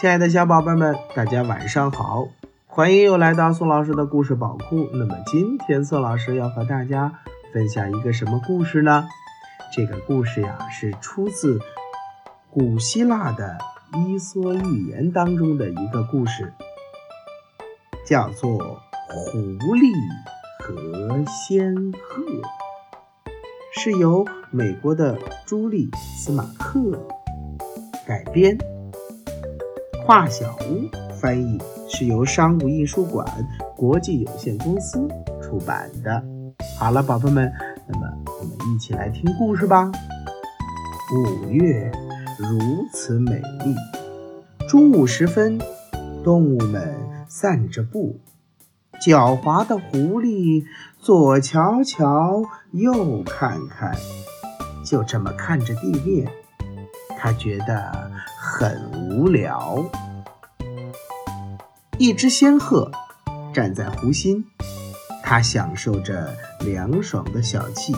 亲爱的小宝贝们，大家晚上好！欢迎又来到宋老师的故事宝库。那么今天宋老师要和大家分享一个什么故事呢？这个故事呀是出自古希腊的伊索寓言当中的一个故事，叫做《狐狸和仙鹤》，是由美国的朱莉斯马克改编。华小屋翻译是由商务印书馆国际有限公司出版的。好了，宝贝们，那么我们一起来听故事吧。五月如此美丽，中午时分，动物们散着步，狡猾的狐狸左瞧瞧，右看看，就这么看着地面，他觉得。很无聊。一只仙鹤站在湖心，它享受着凉爽的小气。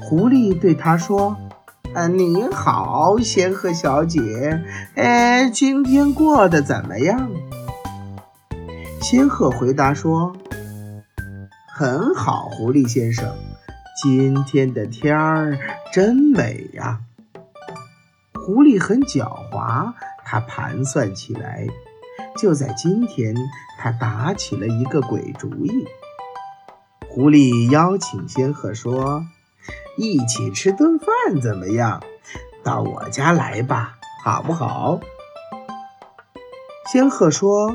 狐狸对它说：“啊，你好，仙鹤小姐，哎，今天过得怎么样？”仙鹤回答说：“很好，狐狸先生，今天的天儿真美呀。”狐狸很狡猾，它盘算起来。就在今天，他打起了一个鬼主意。狐狸邀请仙鹤说：“一起吃顿饭怎么样？到我家来吧，好不好？”仙鹤说：“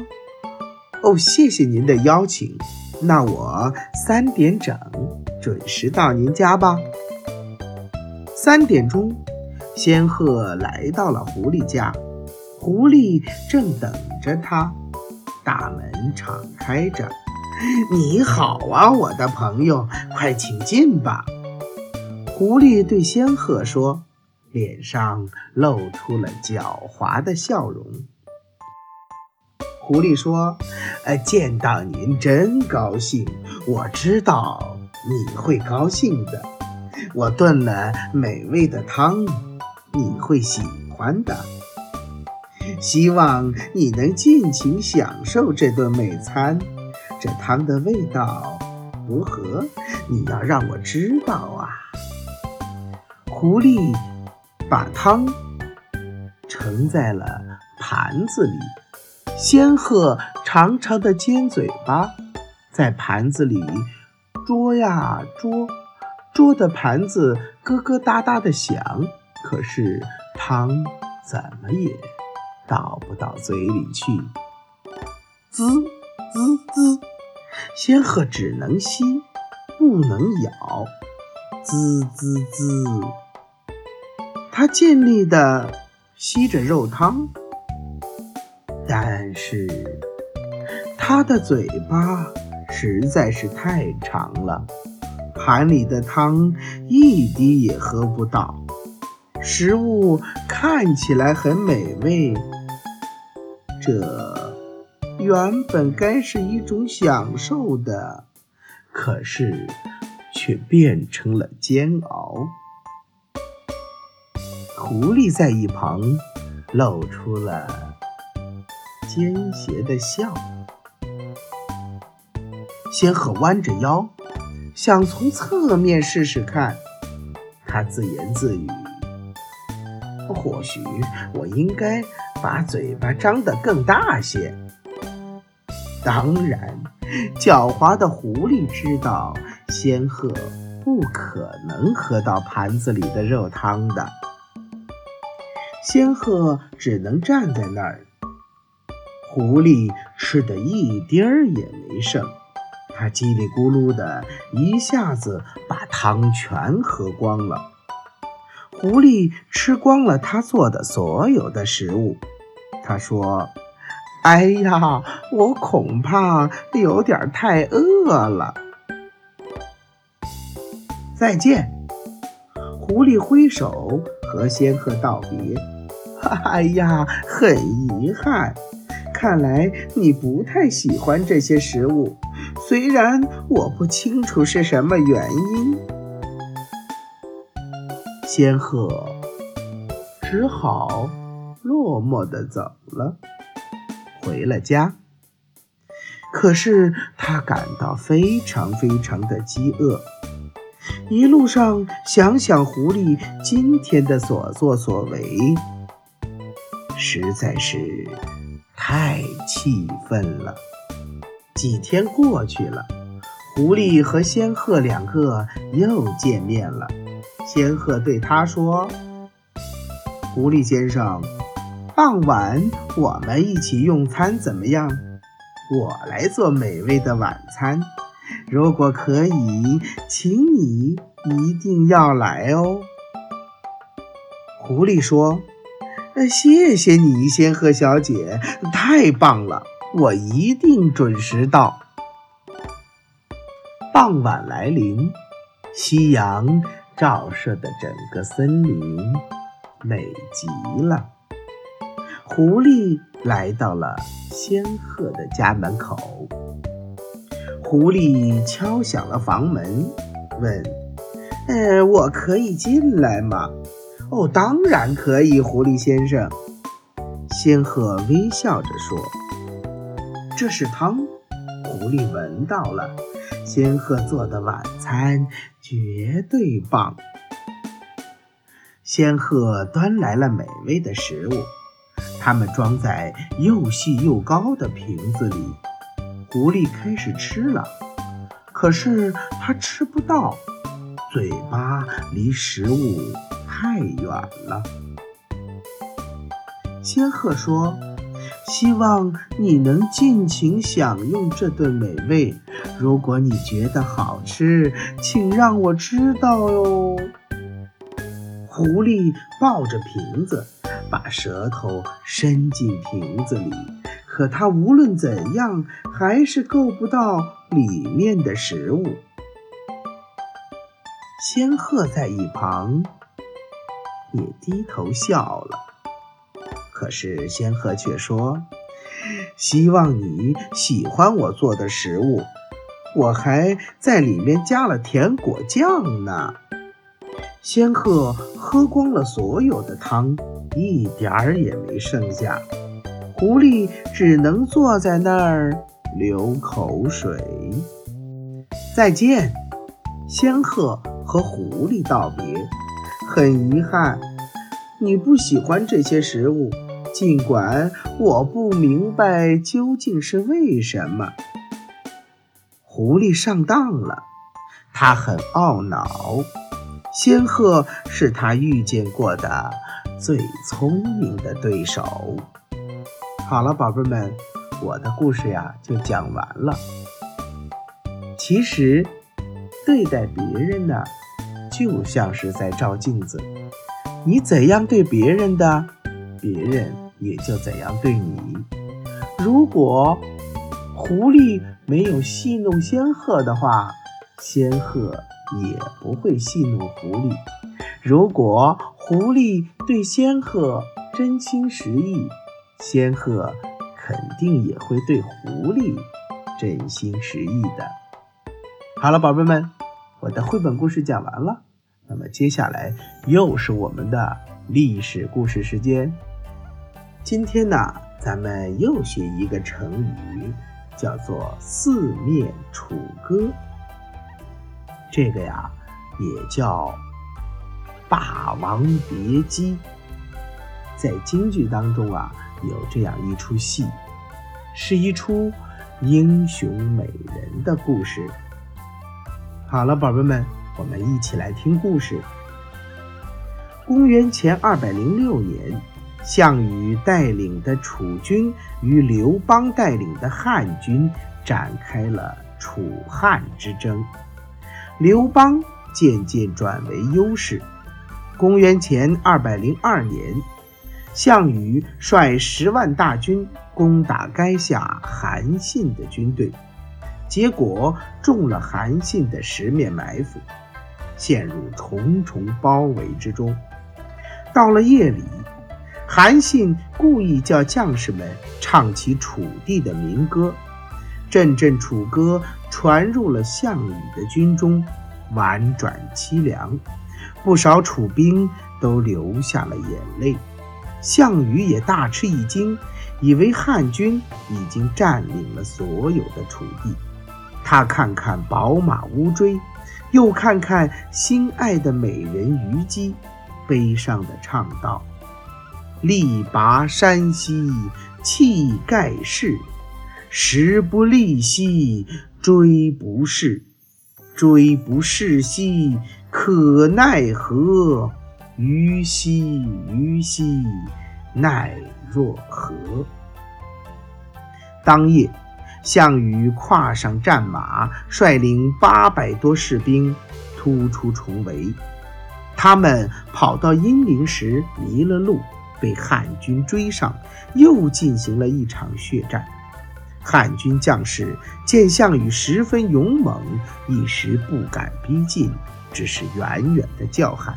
哦，谢谢您的邀请。那我三点整准时到您家吧。”三点钟。仙鹤来到了狐狸家，狐狸正等着他。大门敞开着，“你好啊，我的朋友，快请进吧。”狐狸对仙鹤说，脸上露出了狡猾的笑容。狐狸说：“呃，见到您真高兴，我知道你会高兴的。我炖了美味的汤。”你会喜欢的，希望你能尽情享受这顿美餐。这汤的味道如何？你要让我知道啊！狐狸把汤盛在了盘子里，仙鹤长长的尖嘴巴在盘子里啄呀啄，啄的盘子咯咯哒哒的响。可是汤怎么也倒不到嘴里去，滋滋滋，仙鹤只能吸，不能咬，滋滋滋，它尽力地吸着肉汤，但是它的嘴巴实在是太长了，盘里的汤一滴也喝不到。食物看起来很美味，这原本该是一种享受的，可是却变成了煎熬。狐狸在一旁露出了奸邪的笑。仙鹤弯着腰，想从侧面试试看，他自言自语。或许我应该把嘴巴张得更大些。当然，狡猾的狐狸知道仙鹤不可能喝到盘子里的肉汤的。仙鹤只能站在那儿。狐狸吃的一丁儿也没剩，它叽里咕噜的一下子把汤全喝光了。狐狸吃光了他做的所有的食物，他说：“哎呀，我恐怕有点太饿了。”再见，狐狸挥手和仙鹤道别。哎呀，很遗憾，看来你不太喜欢这些食物，虽然我不清楚是什么原因。仙鹤只好落寞的走了，回了家。可是他感到非常非常的饥饿，一路上想想狐狸今天的所作所为，实在是太气愤了。几天过去了，狐狸和仙鹤两个又见面了。仙鹤对他说：“狐狸先生，傍晚我们一起用餐怎么样？”我来做美味的晚餐，如果可以，请你一定要来哦。狐狸说：“，谢谢你，仙鹤小姐，太棒了，我一定准时到。”傍晚来临，夕阳照射的整个森林美极了。狐狸来到了。仙鹤的家门口，狐狸敲响了房门，问：“呃，我可以进来吗？”“哦，当然可以，狐狸先生。”仙鹤微笑着说：“这是汤。”狐狸闻到了，仙鹤做的晚餐绝对棒。仙鹤端来了美味的食物。它们装在又细又高的瓶子里，狐狸开始吃了，可是它吃不到，嘴巴离食物太远了。仙鹤说：“希望你能尽情享用这顿美味。如果你觉得好吃，请让我知道哟。”狐狸抱着瓶子。把舌头伸进瓶子里，可它无论怎样还是够不到里面的食物。仙鹤在一旁也低头笑了，可是仙鹤却说：“希望你喜欢我做的食物，我还在里面加了甜果酱呢。”仙鹤喝光了所有的汤。一点儿也没剩下，狐狸只能坐在那儿流口水。再见，仙鹤和狐狸道别。很遗憾，你不喜欢这些食物，尽管我不明白究竟是为什么。狐狸上当了，他很懊恼。仙鹤是他遇见过的。最聪明的对手。好了，宝贝们，我的故事呀就讲完了。其实，对待别人呢，就像是在照镜子，你怎样对别人的，别人也就怎样对你。如果狐狸没有戏弄仙鹤的话，仙鹤也不会戏弄狐狸。如果狐狸对仙鹤真心实意，仙鹤肯定也会对狐狸真心实意的。好了，宝贝们，我的绘本故事讲完了，那么接下来又是我们的历史故事时间。今天呢，咱们又学一个成语，叫做四面楚歌。这个呀，也叫。《霸王别姬》在京剧当中啊，有这样一出戏，是一出英雄美人的故事。好了，宝贝们，我们一起来听故事。公元前二百零六年，项羽带领的楚军与刘邦带领的汉军展开了楚汉之争，刘邦渐渐转为优势。公元前二百零二年，项羽率十万大军攻打垓下韩信的军队，结果中了韩信的十面埋伏，陷入重重包围之中。到了夜里，韩信故意叫将士们唱起楚地的民歌，阵阵楚歌传入了项羽的军中，婉转凄凉。不少楚兵都流下了眼泪。项羽也大吃一惊，以为汉军已经占领了所有的楚地。他看看宝马乌骓，又看看心爱的美人虞姬，悲伤地唱道：“力拔山兮气盖世，时不利兮骓不逝，骓不逝兮可奈何。”虞兮虞兮，奈若何？当夜，项羽跨上战马，率领八百多士兵突出重围。他们跑到阴陵时迷了路，被汉军追上，又进行了一场血战。汉军将士见项羽十分勇猛，一时不敢逼近，只是远远的叫喊。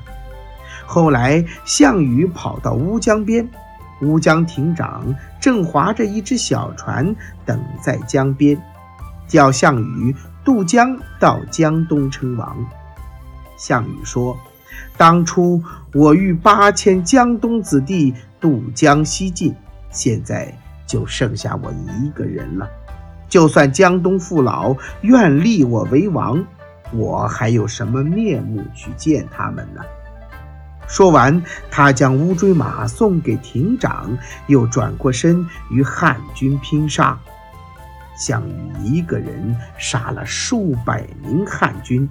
后来，项羽跑到乌江边，乌江亭长正划着一只小船等在江边，叫项羽渡江到江东称王。项羽说：“当初我欲八千江东子弟渡江西进，现在就剩下我一个人了。就算江东父老愿立我为王，我还有什么面目去见他们呢？”说完，他将乌骓马送给亭长，又转过身与汉军拼杀。项羽一个人杀了数百名汉军，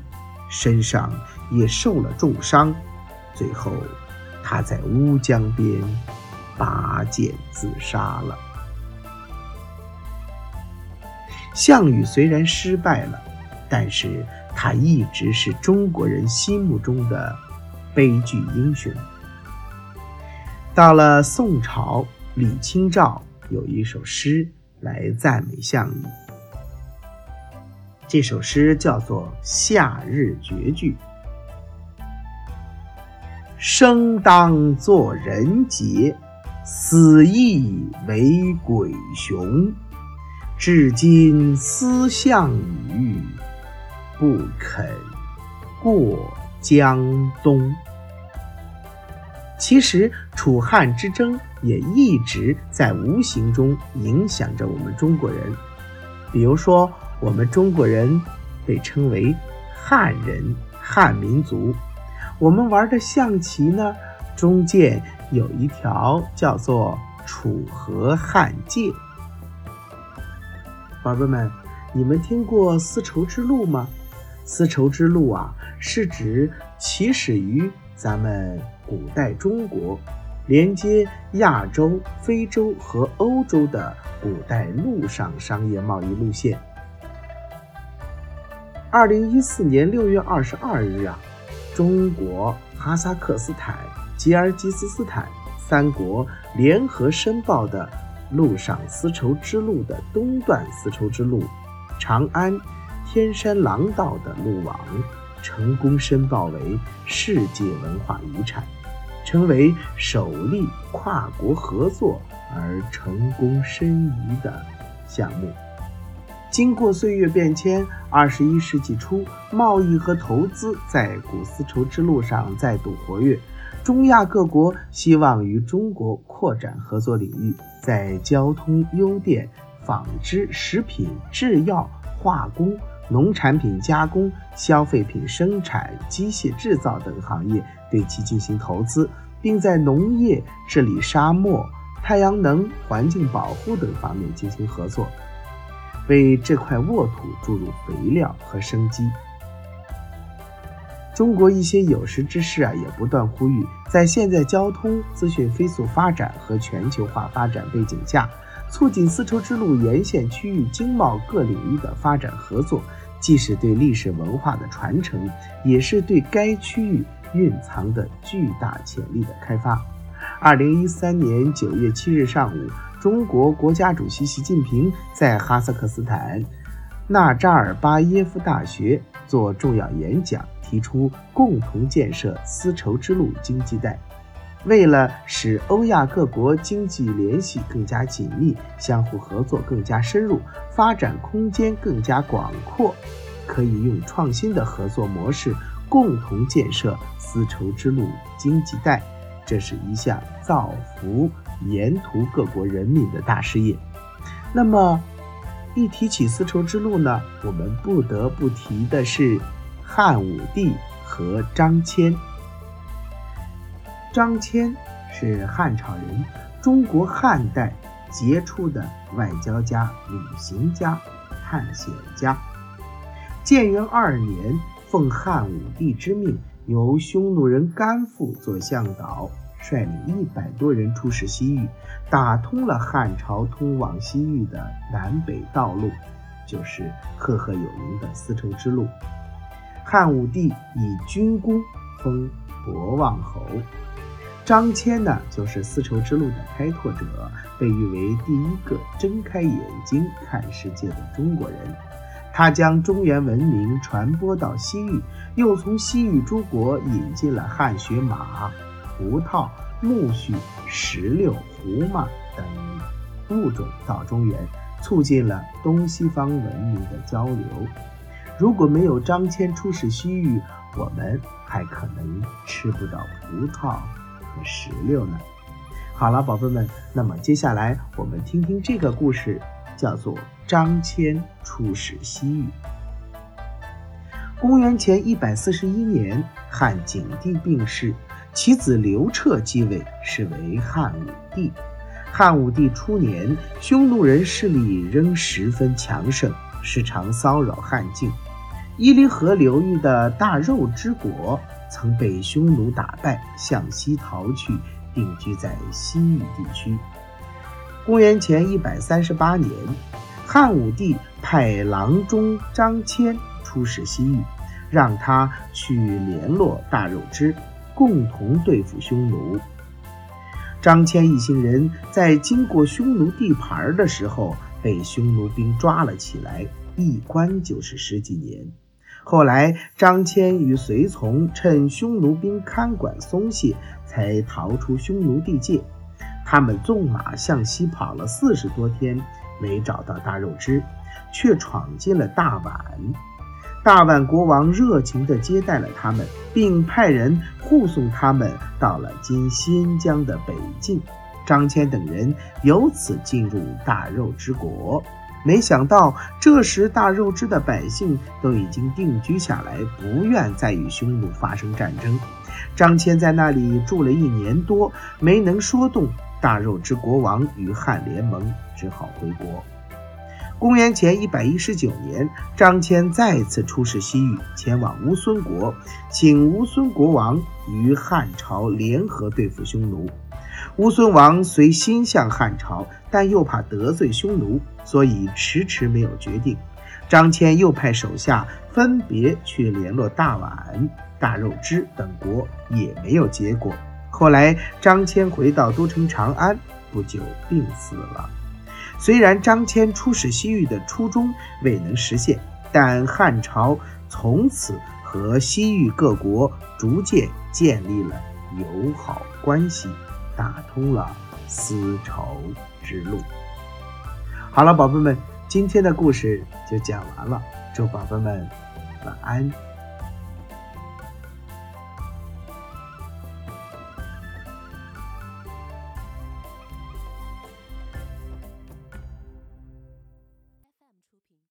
身上也受了重伤。最后，他在乌江边拔剑自杀了。项羽虽然失败了，但是他一直是中国人心目中的。悲剧英雄。到了宋朝，李清照有一首诗来赞美项羽。这首诗叫做《夏日绝句》：生当作人杰，死亦为鬼雄。至今思项羽，不肯过。江东，其实楚汉之争也一直在无形中影响着我们中国人。比如说，我们中国人被称为汉人、汉民族。我们玩的象棋呢，中间有一条叫做楚河汉界。宝贝们，你们听过丝绸之路吗？丝绸之路啊，是指起始于咱们古代中国，连接亚洲、非洲和欧洲的古代陆上商业贸易路线。二零一四年六月二十二日啊，中国、哈萨克斯坦、吉尔吉斯斯坦三国联合申报的陆上丝绸之路的东段丝绸之路，长安。天山廊道的路网成功申报为世界文化遗产，成为首例跨国合作而成功申遗的项目。经过岁月变迁，二十一世纪初，贸易和投资在古丝绸之路上再度活跃。中亚各国希望与中国扩展合作领域，在交通、邮电、纺织、食品、制药、化工。农产品加工、消费品生产、机械制造等行业对其进行投资，并在农业、治理沙漠、太阳能、环境保护等方面进行合作，为这块沃土注入肥料和生机。中国一些有识之士啊，也不断呼吁，在现在交通资讯飞速发展和全球化发展背景下。促进丝绸之路沿线区域经贸各领域的发展合作，既是对历史文化的传承，也是对该区域蕴藏的巨大潜力的开发。二零一三年九月七日上午，中国国家主席习近平在哈萨克斯坦纳扎尔巴耶夫大学做重要演讲，提出共同建设丝绸之路经济带。为了使欧亚各国经济联系更加紧密，相互合作更加深入，发展空间更加广阔，可以用创新的合作模式共同建设丝绸之路经济带。这是一项造福沿途各国人民的大事业。那么，一提起丝绸之路呢，我们不得不提的是汉武帝和张骞。张骞是汉朝人，中国汉代杰出的外交家、旅行家、探险家。建元二年，奉汉武帝之命，由匈奴人甘父做向导，率领一百多人出使西域，打通了汉朝通往西域的南北道路，就是赫赫有名的丝绸之路。汉武帝以军功封博望侯。张骞呢，就是丝绸之路的开拓者，被誉为第一个睁开眼睛看世界的中国人。他将中原文明传播到西域，又从西域诸国引进了汗血马、葡萄、苜蓿、石榴、胡麻等物种到中原，促进了东西方文明的交流。如果没有张骞出使西域，我们还可能吃不到葡萄和。石榴呢？好了，宝贝们，那么接下来我们听听这个故事，叫做张骞出使西域。公元前一百四十一年，汉景帝病逝，其子刘彻继位，是为汉武帝。汉武帝初年，匈奴人势力仍十分强盛，时常骚扰汉境。伊犁河流域的大肉之国。曾被匈奴打败，向西逃去，定居在西域地区。公元前一百三十八年，汉武帝派郎中张骞出使西域，让他去联络大肉之，共同对付匈奴。张骞一行人在经过匈奴地盘的时候，被匈奴兵抓了起来，一关就是十几年。后来，张骞与随从趁匈奴兵看管松懈，才逃出匈奴地界。他们纵马向西跑了四十多天，没找到大肉汁，却闯进了大宛。大宛国王热情地接待了他们，并派人护送他们到了今新疆的北境。张骞等人由此进入大肉之国。没想到，这时大肉之的百姓都已经定居下来，不愿再与匈奴发生战争。张骞在那里住了一年多，没能说动大肉之国王与汉联盟，只好回国。公元前一百一十九年，张骞再次出使西域，前往乌孙国，请乌孙国王与汉朝联合对付匈奴。乌孙王虽心向汉朝，但又怕得罪匈奴，所以迟迟没有决定。张骞又派手下分别去联络大宛、大肉之等国，也没有结果。后来，张骞回到都城长安，不久病死了。虽然张骞出使西域的初衷未能实现，但汉朝从此和西域各国逐渐建立了友好关系。打通了丝绸之路。好了，宝贝们，今天的故事就讲完了。祝宝贝们晚安。